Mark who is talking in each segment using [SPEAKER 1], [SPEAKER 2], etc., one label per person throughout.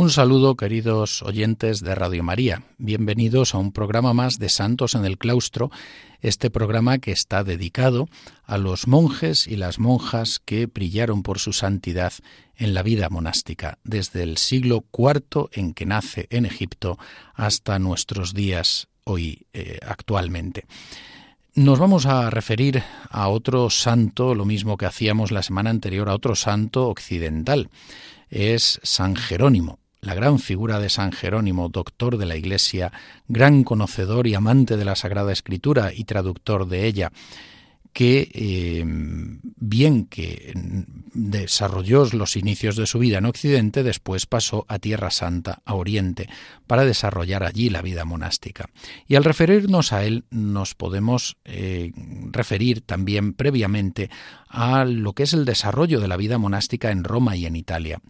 [SPEAKER 1] Un saludo, queridos oyentes de Radio María. Bienvenidos a un programa más de Santos en el Claustro, este programa que está dedicado a los monjes y las monjas que brillaron por su santidad en la vida monástica, desde el siglo IV en que nace en Egipto hasta nuestros días hoy eh, actualmente. Nos vamos a referir a otro santo, lo mismo que hacíamos la semana anterior, a otro santo occidental. Es San Jerónimo, la gran figura de San Jerónimo, doctor de la Iglesia, gran conocedor y amante de la Sagrada Escritura y traductor de ella, que eh, bien que desarrolló los inicios de su vida en Occidente, después pasó a Tierra Santa, a Oriente, para desarrollar allí la vida monástica. Y al referirnos a él, nos podemos eh, referir también previamente a lo que es el desarrollo de la vida monástica en Roma y en Italia.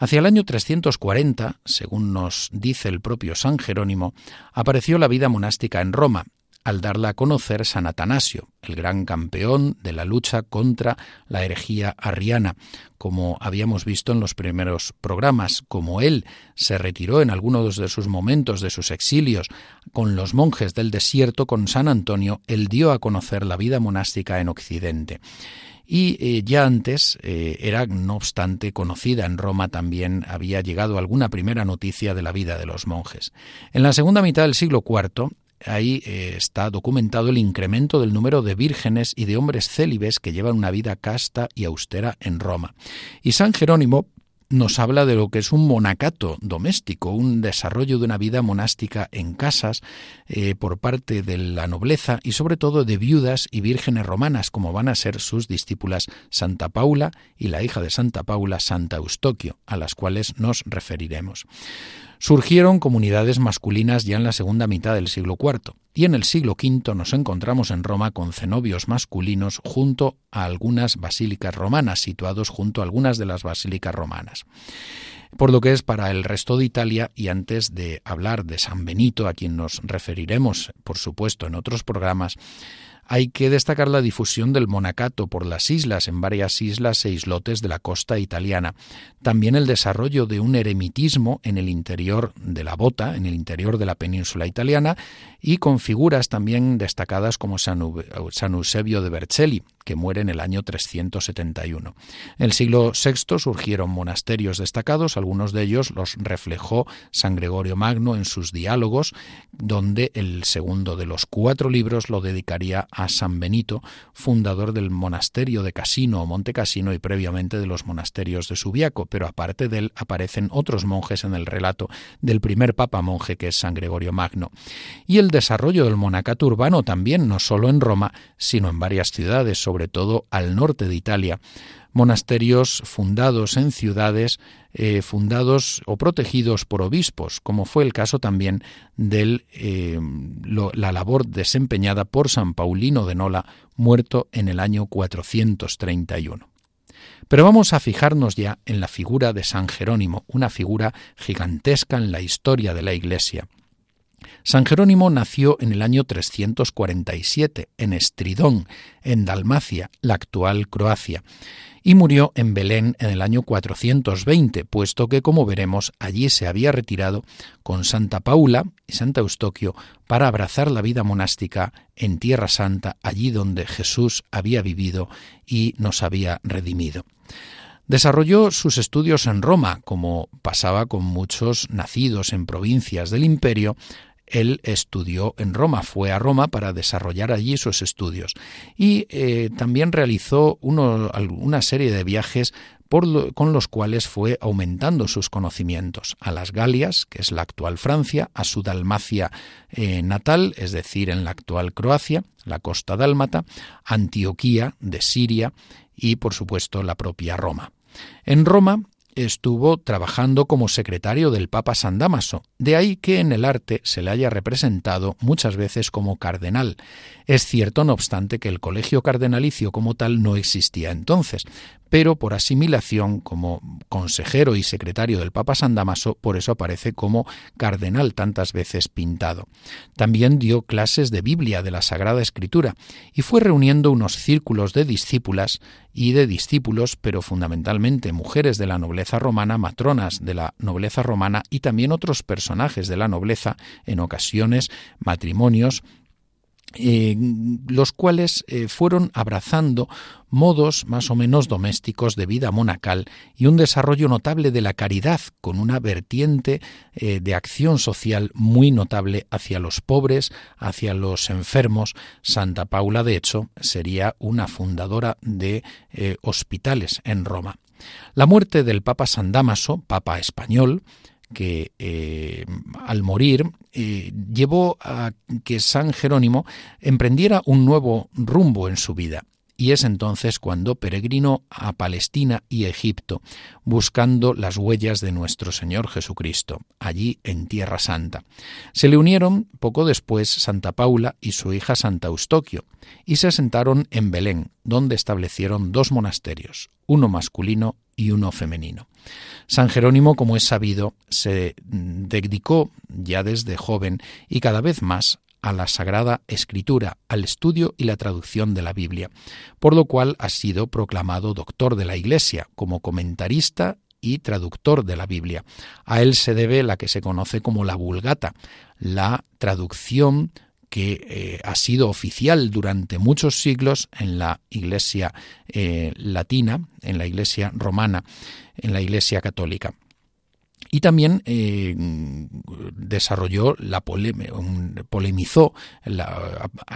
[SPEAKER 1] Hacia el año 340, según nos dice el propio San Jerónimo, apareció la vida monástica en Roma, al darla a conocer San Atanasio, el gran campeón de la lucha contra la herejía arriana, como habíamos visto en los primeros programas, como él se retiró en algunos de sus momentos de sus exilios con los monjes del desierto con San Antonio, él dio a conocer la vida monástica en Occidente y eh, ya antes eh, era, no obstante, conocida en Roma también había llegado alguna primera noticia de la vida de los monjes. En la segunda mitad del siglo IV, ahí eh, está documentado el incremento del número de vírgenes y de hombres célibes que llevan una vida casta y austera en Roma. Y San Jerónimo nos habla de lo que es un monacato doméstico, un desarrollo de una vida monástica en casas eh, por parte de la nobleza y sobre todo de viudas y vírgenes romanas, como van a ser sus discípulas Santa Paula y la hija de Santa Paula, Santa Eustoquio, a las cuales nos referiremos. Surgieron comunidades masculinas ya en la segunda mitad del siglo IV y en el siglo V nos encontramos en Roma con cenobios masculinos junto a algunas basílicas romanas, situados junto a algunas de las basílicas romanas. Por lo que es para el resto de Italia, y antes de hablar de San Benito, a quien nos referiremos, por supuesto, en otros programas, hay que destacar la difusión del monacato por las islas, en varias islas e islotes de la costa italiana. También el desarrollo de un eremitismo en el interior de la bota, en el interior de la península italiana, y con figuras también destacadas como San, Eusebio de Vercelli, que muere en el año 371. En el siglo VI surgieron monasterios destacados, algunos de ellos los reflejó San Gregorio Magno en sus diálogos, donde el segundo de los cuatro libros lo dedicaría a San Benito, fundador del monasterio de Casino o Monte Casino y previamente de los monasterios de Subiaco, pero aparte de él aparecen otros monjes en el relato del primer papa monje que es San Gregorio Magno. Y el desarrollo del monacato urbano también, no solo en Roma, sino en varias ciudades, sobre sobre todo al norte de Italia, monasterios fundados en ciudades, eh, fundados o protegidos por obispos, como fue el caso también de eh, la labor desempeñada por San Paulino de Nola, muerto en el año 431. Pero vamos a fijarnos ya en la figura de San Jerónimo, una figura gigantesca en la historia de la Iglesia. San Jerónimo nació en el año 347 en Estridón, en Dalmacia, la actual Croacia, y murió en Belén en el año 420, puesto que, como veremos, allí se había retirado con Santa Paula y Santa Eustoquio para abrazar la vida monástica en Tierra Santa, allí donde Jesús había vivido y nos había redimido. Desarrolló sus estudios en Roma, como pasaba con muchos nacidos en provincias del imperio, él estudió en Roma, fue a Roma para desarrollar allí sus estudios y eh, también realizó una serie de viajes con los cuales fue aumentando sus conocimientos a las Galias, que es la actual Francia, a su Dalmacia eh, natal, es decir, en la actual Croacia, la costa dálmata, Antioquía de Siria y, por supuesto, la propia Roma. En Roma estuvo trabajando como secretario del Papa San Damaso, de ahí que en el arte se le haya representado muchas veces como cardenal. Es cierto, no obstante, que el colegio cardenalicio como tal no existía entonces, pero por asimilación, como consejero y secretario del Papa San Damaso, por eso aparece como cardenal tantas veces pintado. También dio clases de Biblia de la Sagrada Escritura y fue reuniendo unos círculos de discípulas y de discípulos, pero fundamentalmente mujeres de la nobleza romana, matronas de la nobleza romana y también otros personajes de la nobleza, en ocasiones matrimonios, eh, los cuales eh, fueron abrazando modos más o menos domésticos de vida monacal y un desarrollo notable de la caridad, con una vertiente eh, de acción social muy notable hacia los pobres, hacia los enfermos. Santa Paula, de hecho, sería una fundadora de hospitales en Roma. La muerte del Papa San Damaso, Papa español, que eh, al morir eh, llevó a que San Jerónimo emprendiera un nuevo rumbo en su vida. Y es entonces cuando peregrinó a Palestina y Egipto, buscando las huellas de nuestro Señor Jesucristo, allí en Tierra Santa. Se le unieron poco después Santa Paula y su hija Santa Eustoquio, y se asentaron en Belén, donde establecieron dos monasterios, uno masculino y uno femenino. San Jerónimo, como es sabido, se dedicó ya desde joven y cada vez más a la Sagrada Escritura, al estudio y la traducción de la Biblia, por lo cual ha sido proclamado doctor de la Iglesia como comentarista y traductor de la Biblia. A él se debe la que se conoce como la Vulgata, la traducción que eh, ha sido oficial durante muchos siglos en la Iglesia eh, latina, en la Iglesia romana, en la Iglesia católica. Y también eh, desarrolló la polemizó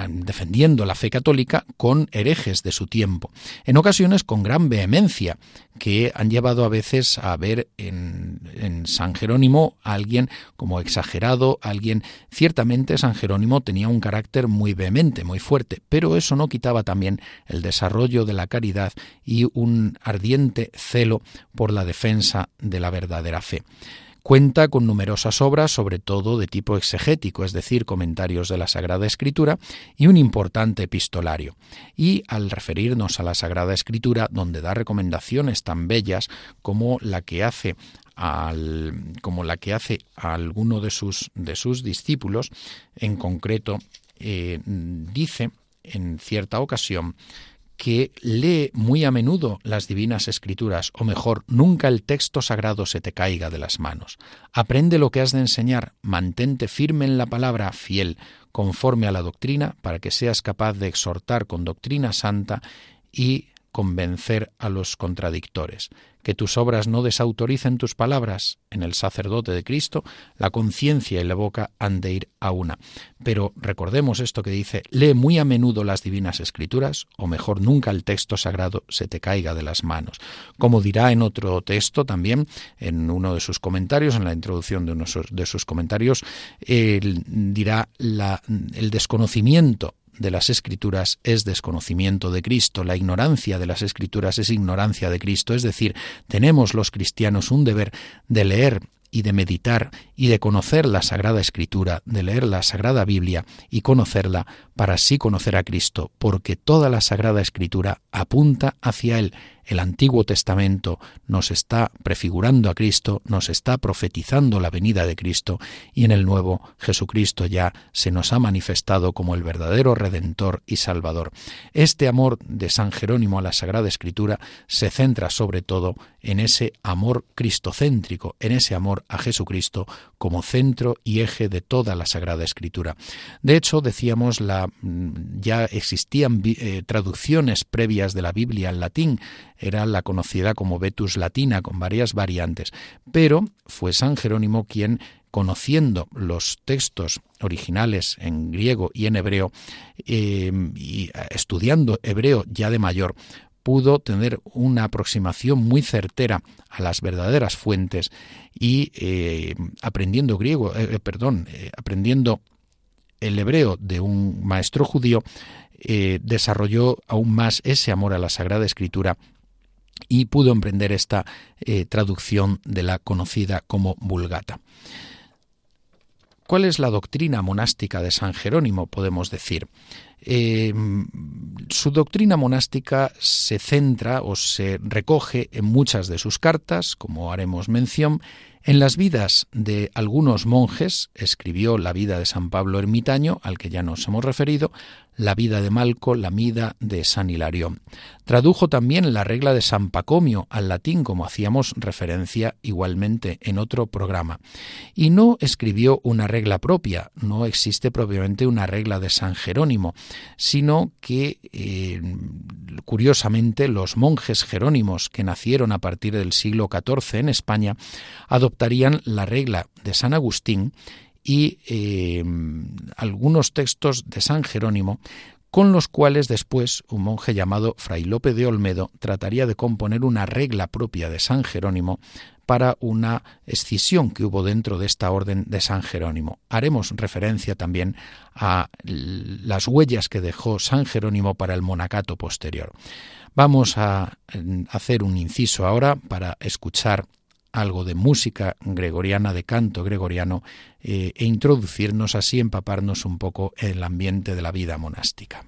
[SPEAKER 1] defendiendo la fe católica con herejes de su tiempo, en ocasiones con gran vehemencia, que han llevado a veces a ver en, en San Jerónimo a alguien como exagerado, alguien ciertamente San Jerónimo tenía un carácter muy vehemente, muy fuerte, pero eso no quitaba también el desarrollo de la caridad y un ardiente celo por la defensa de la verdadera fe. Cuenta con numerosas obras, sobre todo de tipo exegético, es decir, comentarios de la Sagrada Escritura, y un importante epistolario. Y al referirnos a la Sagrada Escritura, donde da recomendaciones tan bellas como la que hace como la que hace a alguno de sus, de sus discípulos, en concreto, eh, dice en cierta ocasión que lee muy a menudo las divinas escrituras, o mejor, nunca el texto sagrado se te caiga de las manos. Aprende lo que has de enseñar, mantente firme en la palabra fiel, conforme a la doctrina, para que seas capaz de exhortar con doctrina santa y convencer a los contradictores que tus obras no desautoricen tus palabras. En el sacerdote de Cristo, la conciencia y la boca han de ir a una. Pero recordemos esto que dice, lee muy a menudo las divinas escrituras, o mejor nunca el texto sagrado se te caiga de las manos. Como dirá en otro texto también, en uno de sus comentarios, en la introducción de uno de sus comentarios, dirá la, el desconocimiento de las escrituras es desconocimiento de Cristo, la ignorancia de las escrituras es ignorancia de Cristo, es decir, tenemos los cristianos un deber de leer y de meditar y de conocer la Sagrada Escritura, de leer la Sagrada Biblia y conocerla para así conocer a Cristo, porque toda la Sagrada Escritura apunta hacia Él. El Antiguo Testamento nos está prefigurando a Cristo, nos está profetizando la venida de Cristo y en el Nuevo Jesucristo ya se nos ha manifestado como el verdadero Redentor y Salvador. Este amor de San Jerónimo a la Sagrada Escritura se centra sobre todo en ese amor cristocéntrico, en ese amor a Jesucristo como centro y eje de toda la Sagrada Escritura. De hecho, decíamos, la, mm, ya existían eh, traducciones previas de la Biblia al latín, era la conocida como Vetus Latina, con varias variantes, pero fue San Jerónimo quien conociendo los textos originales en griego y en hebreo, eh, y estudiando hebreo ya de mayor, pudo tener una aproximación muy certera a las verdaderas fuentes y eh, aprendiendo griego, eh, perdón, aprendiendo el hebreo de un maestro judío, desarrolló aún más ese amor a la Sagrada Escritura y pudo emprender esta eh, traducción de la conocida como Vulgata. ¿Cuál es la doctrina monástica de San Jerónimo? Podemos decir. Eh, su doctrina monástica se centra o se recoge en muchas de sus cartas, como haremos mención, en las vidas de algunos monjes, escribió la vida de San Pablo Ermitaño, al que ya nos hemos referido, la vida de Malco, la vida de San Hilario. Tradujo también la regla de San Pacomio al latín, como hacíamos referencia igualmente en otro programa. Y no escribió una regla propia, no existe propiamente una regla de San Jerónimo, sino que, eh, curiosamente, los monjes jerónimos que nacieron a partir del siglo XIV en España adoptarían la regla de San Agustín y eh, algunos textos de San Jerónimo con los cuales después un monje llamado Fray Lope de Olmedo trataría de componer una regla propia de San Jerónimo para una escisión que hubo dentro de esta orden de San Jerónimo. Haremos referencia también a las huellas que dejó San Jerónimo para el monacato posterior. Vamos a hacer un inciso ahora para escuchar algo de música gregoriana, de canto gregoriano, eh, e introducirnos así, empaparnos un poco en el ambiente de la vida monástica.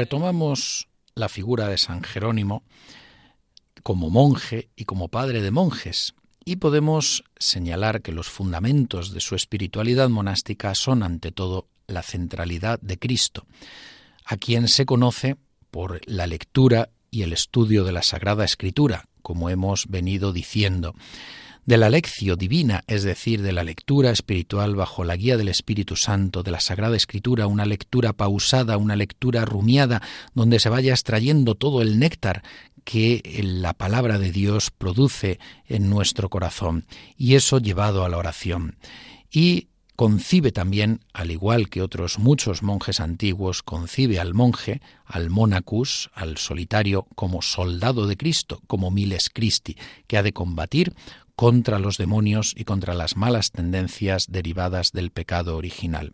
[SPEAKER 1] Retomamos la figura de San Jerónimo como monje y como padre de monjes, y podemos señalar que los fundamentos de su espiritualidad monástica son ante todo la centralidad de Cristo, a quien se conoce por la lectura y el estudio de la Sagrada Escritura, como hemos venido diciendo de la lección divina, es decir, de la lectura espiritual bajo la guía del Espíritu Santo, de la Sagrada Escritura, una lectura pausada, una lectura rumiada, donde se vaya extrayendo todo el néctar que la palabra de Dios produce en nuestro corazón, y eso llevado a la oración. Y concibe también, al igual que otros muchos monjes antiguos, concibe al monje, al monacus, al solitario, como soldado de Cristo, como miles Christi, que ha de combatir contra los demonios y contra las malas tendencias derivadas del pecado original.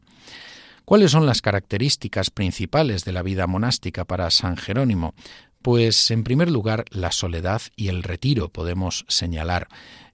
[SPEAKER 1] ¿Cuáles son las características principales de la vida monástica para San Jerónimo? Pues en primer lugar la soledad y el retiro podemos señalar.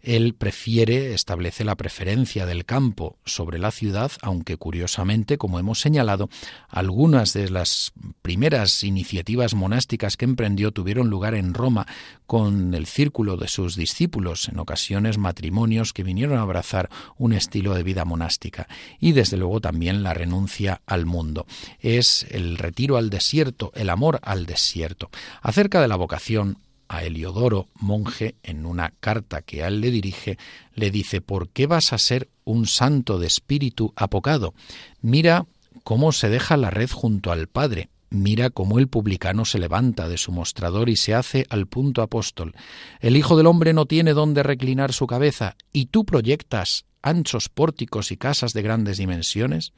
[SPEAKER 1] Él prefiere, establece la preferencia del campo sobre la ciudad, aunque curiosamente, como hemos señalado, algunas de las primeras iniciativas monásticas que emprendió tuvieron lugar en Roma con el círculo de sus discípulos, en ocasiones matrimonios que vinieron a abrazar un estilo de vida monástica, y desde luego también la renuncia al mundo. Es el retiro al desierto, el amor al desierto. Acerca de la vocación, a Heliodoro, monje, en una carta que él le dirige, le dice, ¿por qué vas a ser un santo de espíritu apocado? Mira cómo se deja la red junto al Padre, Mira cómo el publicano se levanta de su mostrador y se hace al punto apóstol. El Hijo del Hombre no tiene dónde reclinar su cabeza, y tú proyectas anchos pórticos y casas de grandes dimensiones.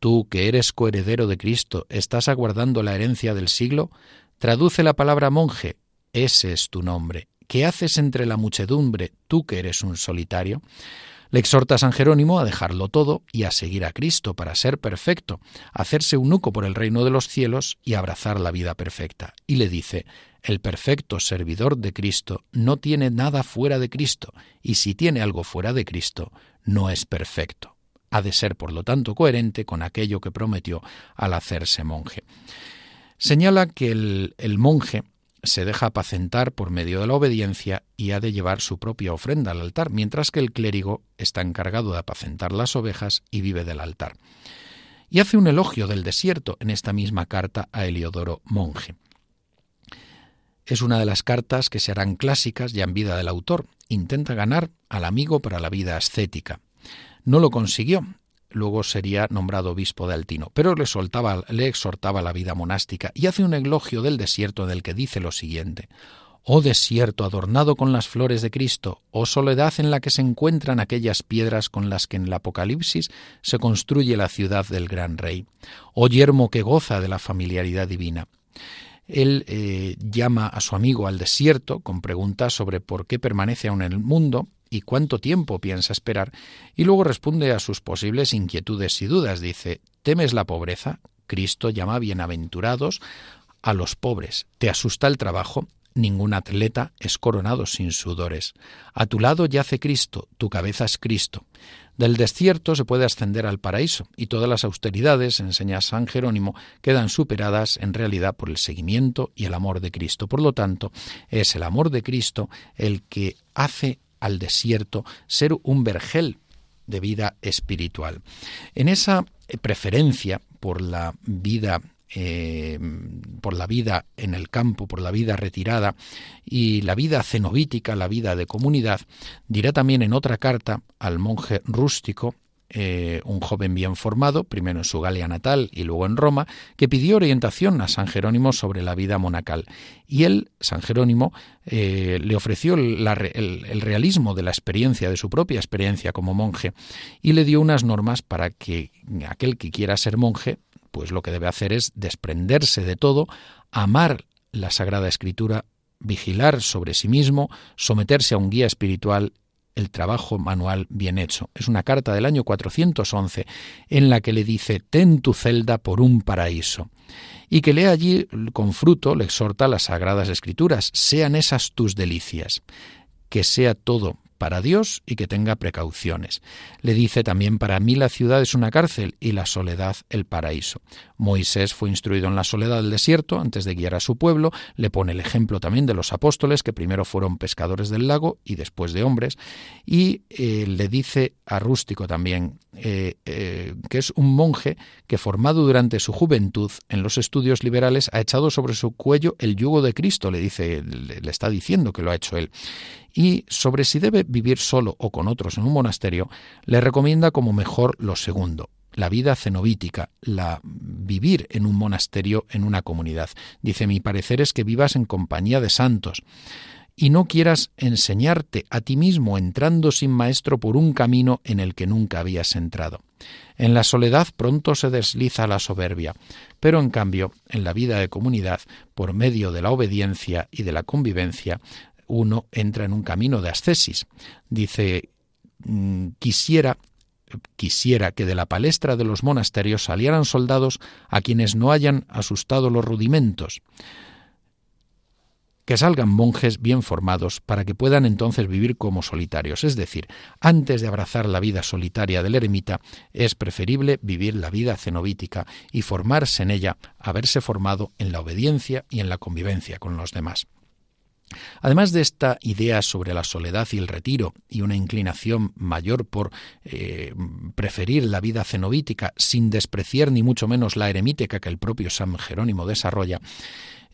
[SPEAKER 1] Tú, que eres coheredero de Cristo, ¿estás aguardando la herencia del siglo? Traduce la palabra monje, ese es tu nombre. ¿Qué haces entre la muchedumbre, tú que eres un solitario? Le exhorta a San Jerónimo a dejarlo todo y a seguir a Cristo para ser perfecto, hacerse eunuco por el reino de los cielos y abrazar la vida perfecta. Y le dice, el perfecto servidor de Cristo no tiene nada fuera de Cristo, y si tiene algo fuera de Cristo, no es perfecto. Ha de ser, por lo tanto, coherente con aquello que prometió al hacerse monje. Señala que el, el monje se deja apacentar por medio de la obediencia y ha de llevar su propia ofrenda al altar, mientras que el clérigo está encargado de apacentar las ovejas y vive del altar. Y hace un elogio del desierto en esta misma carta a Heliodoro monje. Es una de las cartas que se harán clásicas ya en vida del autor. Intenta ganar al amigo para la vida ascética. No lo consiguió, luego sería nombrado obispo de Altino, pero le, soltaba, le exhortaba la vida monástica y hace un elogio del desierto del que dice lo siguiente. Oh desierto adornado con las flores de Cristo, oh soledad en la que se encuentran aquellas piedras con las que en el Apocalipsis se construye la ciudad del gran rey, oh yermo que goza de la familiaridad divina. Él eh, llama a su amigo al desierto con preguntas sobre por qué permanece aún en el mundo y cuánto tiempo piensa esperar, y luego responde a sus posibles inquietudes y dudas. Dice, ¿temes la pobreza? Cristo llama bienaventurados a los pobres. ¿Te asusta el trabajo? Ningún atleta es coronado sin sudores. A tu lado yace Cristo, tu cabeza es Cristo. Del desierto se puede ascender al paraíso, y todas las austeridades, enseña San Jerónimo, quedan superadas en realidad por el seguimiento y el amor de Cristo. Por lo tanto, es el amor de Cristo el que hace al desierto ser un vergel de vida espiritual. En esa preferencia por la vida eh, por la vida en el campo, por la vida retirada y la vida cenobítica, la vida de comunidad, dirá también en otra carta al monje rústico eh, un joven bien formado, primero en su Galia natal y luego en Roma, que pidió orientación a San Jerónimo sobre la vida monacal. Y él, San Jerónimo, eh, le ofreció el, el realismo de la experiencia, de su propia experiencia como monje, y le dio unas normas para que aquel que quiera ser monje, pues lo que debe hacer es desprenderse de todo, amar la Sagrada Escritura, vigilar sobre sí mismo, someterse a un guía espiritual el trabajo manual bien hecho. Es una carta del año 411 en la que le dice, ten tu celda por un paraíso. Y que lee allí con fruto, le exhorta las sagradas escrituras, sean esas tus delicias, que sea todo para Dios y que tenga precauciones. Le dice también, para mí la ciudad es una cárcel y la soledad el paraíso. Moisés fue instruido en la soledad del desierto antes de guiar a su pueblo, le pone el ejemplo también de los apóstoles que primero fueron pescadores del lago y después de hombres, y eh, le dice a Rústico también, eh, eh, que es un monje que formado durante su juventud en los estudios liberales ha echado sobre su cuello el yugo de Cristo, le dice, le está diciendo que lo ha hecho él y sobre si debe vivir solo o con otros en un monasterio, le recomienda como mejor lo segundo, la vida cenobítica, la vivir en un monasterio, en una comunidad. Dice, mi parecer es que vivas en compañía de santos y no quieras enseñarte a ti mismo entrando sin maestro por un camino en el que nunca habías entrado. En la soledad pronto se desliza la soberbia, pero en cambio, en la vida de comunidad, por medio de la obediencia y de la convivencia, uno entra en un camino de ascesis. Dice, mm, quisiera quisiera que de la palestra de los monasterios salieran soldados a quienes no hayan asustado los rudimentos, que salgan monjes bien formados para que puedan entonces vivir como solitarios. Es decir, antes de abrazar la vida solitaria del eremita, es preferible vivir la vida cenobítica y formarse en ella, haberse formado en la obediencia y en la convivencia con los demás. Además de esta idea sobre la soledad y el retiro y una inclinación mayor por eh, preferir la vida cenobítica sin despreciar ni mucho menos la eremítica que el propio San Jerónimo desarrolla,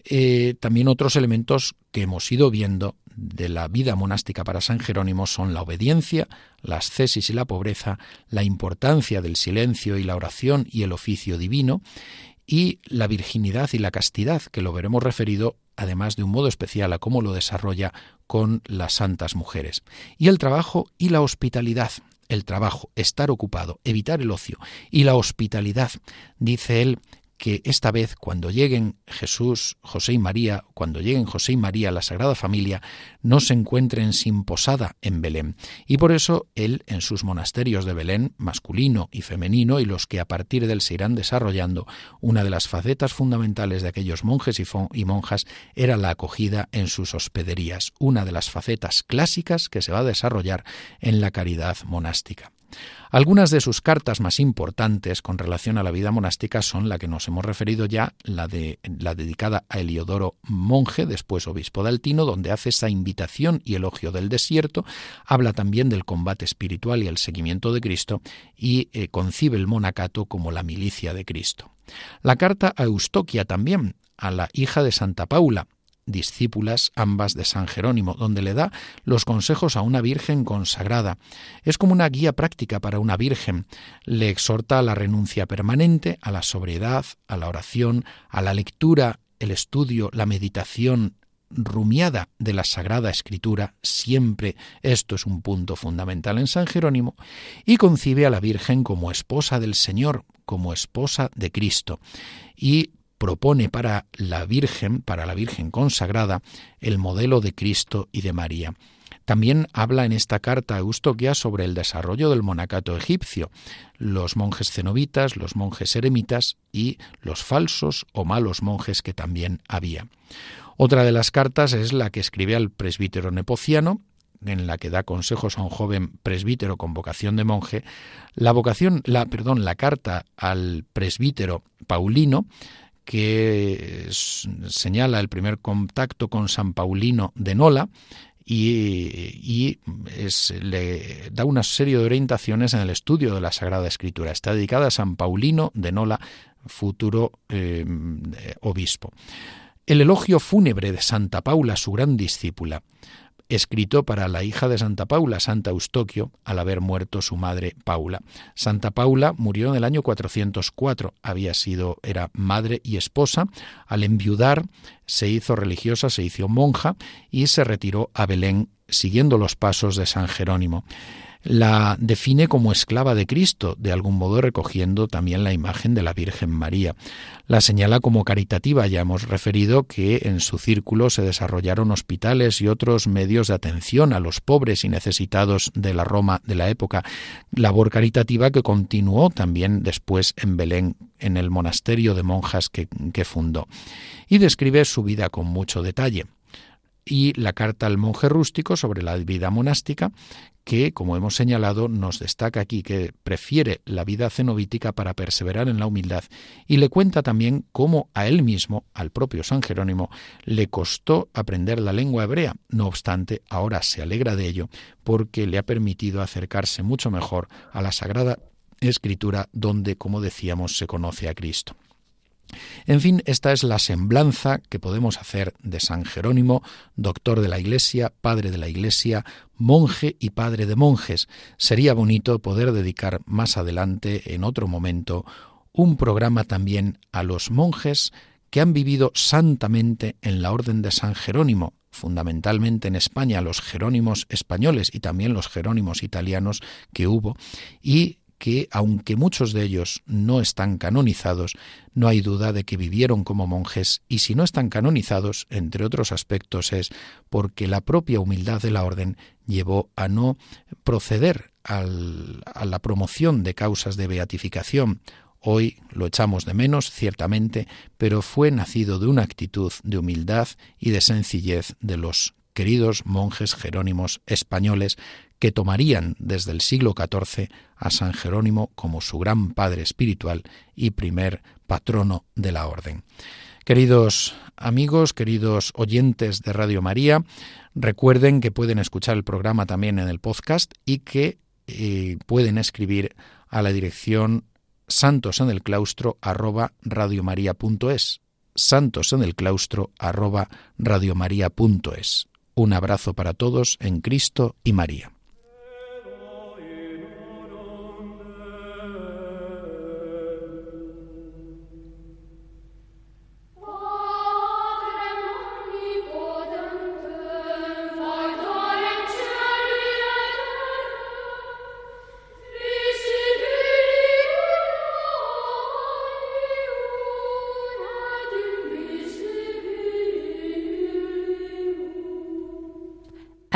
[SPEAKER 1] eh, también otros elementos que hemos ido viendo de la vida monástica para San Jerónimo son la obediencia, la ascesis y la pobreza, la importancia del silencio y la oración y el oficio divino, y la virginidad y la castidad, que lo veremos referido además de un modo especial a cómo lo desarrolla con las santas mujeres. Y el trabajo y la hospitalidad. El trabajo, estar ocupado, evitar el ocio. Y la hospitalidad, dice él, que esta vez cuando lleguen Jesús, José y María, cuando lleguen José y María a la Sagrada Familia, no se encuentren sin posada en Belén. Y por eso él, en sus monasterios de Belén, masculino y femenino, y los que a partir de él se irán desarrollando, una de las facetas fundamentales de aquellos monjes y monjas era la acogida en sus hospederías, una de las facetas clásicas que se va a desarrollar en la caridad monástica. Algunas de sus cartas más importantes con relación a la vida monástica son la que nos hemos referido ya, la, de, la dedicada a Heliodoro monje, después obispo de Altino, donde hace esa invitación y elogio del desierto, habla también del combate espiritual y el seguimiento de Cristo y eh, concibe el monacato como la milicia de Cristo. La carta a Eustoquia también, a la hija de Santa Paula, discípulas ambas de San Jerónimo, donde le da los consejos a una virgen consagrada. Es como una guía práctica para una virgen. Le exhorta a la renuncia permanente, a la sobriedad, a la oración, a la lectura, el estudio, la meditación rumiada de la Sagrada Escritura, siempre esto es un punto fundamental en San Jerónimo, y concibe a la Virgen como esposa del Señor, como esposa de Cristo, y propone para la Virgen, para la Virgen consagrada, el modelo de Cristo y de María. También habla en esta carta a Eustoquia sobre el desarrollo del monacato egipcio, los monjes cenobitas, los monjes eremitas y los falsos o malos monjes que también había. Otra de las cartas es la que escribe al presbítero nepociano, en la que da consejos a un joven presbítero con vocación de monje, la vocación, la perdón, la carta al presbítero Paulino que señala el primer contacto con San Paulino de Nola y, le da una serie de orientaciones en el estudio de la Sagrada Escritura. Está dedicada a San Paulino de Nola, futuro eh, obispo. El elogio fúnebre de Santa Paula, su gran discípula, escrito para la hija de Santa Paula, Santa Eustoquio, al haber muerto su madre Paula. Santa Paula murió en el año 404, había sido era madre y esposa, al enviudar se hizo religiosa, se hizo monja y se retiró a Belén siguiendo los pasos de San Jerónimo la define como esclava de Cristo, de algún modo recogiendo también la imagen de la Virgen María. La señala como caritativa, ya hemos referido que en su círculo se desarrollaron hospitales y otros medios de atención a los pobres y necesitados de la Roma de la época, labor caritativa que continuó también después en Belén, en el monasterio de monjas que, que fundó. Y describe su vida con mucho detalle y la carta al monje rústico sobre la vida monástica, que, como hemos señalado, nos destaca aquí que prefiere la vida cenobítica para perseverar en la humildad y le cuenta también cómo a él mismo, al propio San Jerónimo, le costó aprender la lengua hebrea. No obstante, ahora se alegra de ello porque le ha permitido acercarse mucho mejor a la Sagrada Escritura donde, como decíamos, se conoce a Cristo. En fin, esta es la semblanza que podemos hacer de San Jerónimo, doctor de la Iglesia, padre de la Iglesia, monje y padre de monjes. Sería bonito poder dedicar más adelante, en otro momento, un programa también a los monjes que han vivido santamente en la Orden de San Jerónimo, fundamentalmente en España los jerónimos españoles y también los jerónimos italianos que hubo, y que, aunque muchos de ellos no están canonizados, no hay duda de que vivieron como monjes y si no están canonizados, entre otros aspectos, es porque la propia humildad de la orden llevó a no proceder a la promoción de causas de beatificación. Hoy lo echamos de menos, ciertamente, pero fue nacido de una actitud de humildad y de sencillez de los queridos monjes jerónimos españoles que tomarían desde el siglo XIV a San Jerónimo como su gran padre espiritual y primer patrono de la orden. Queridos amigos, queridos oyentes de Radio María, recuerden que pueden escuchar el programa también en el podcast y que eh, pueden escribir a la dirección santos en el claustro arroba santos en el claustro arroba Un abrazo para todos en Cristo y María.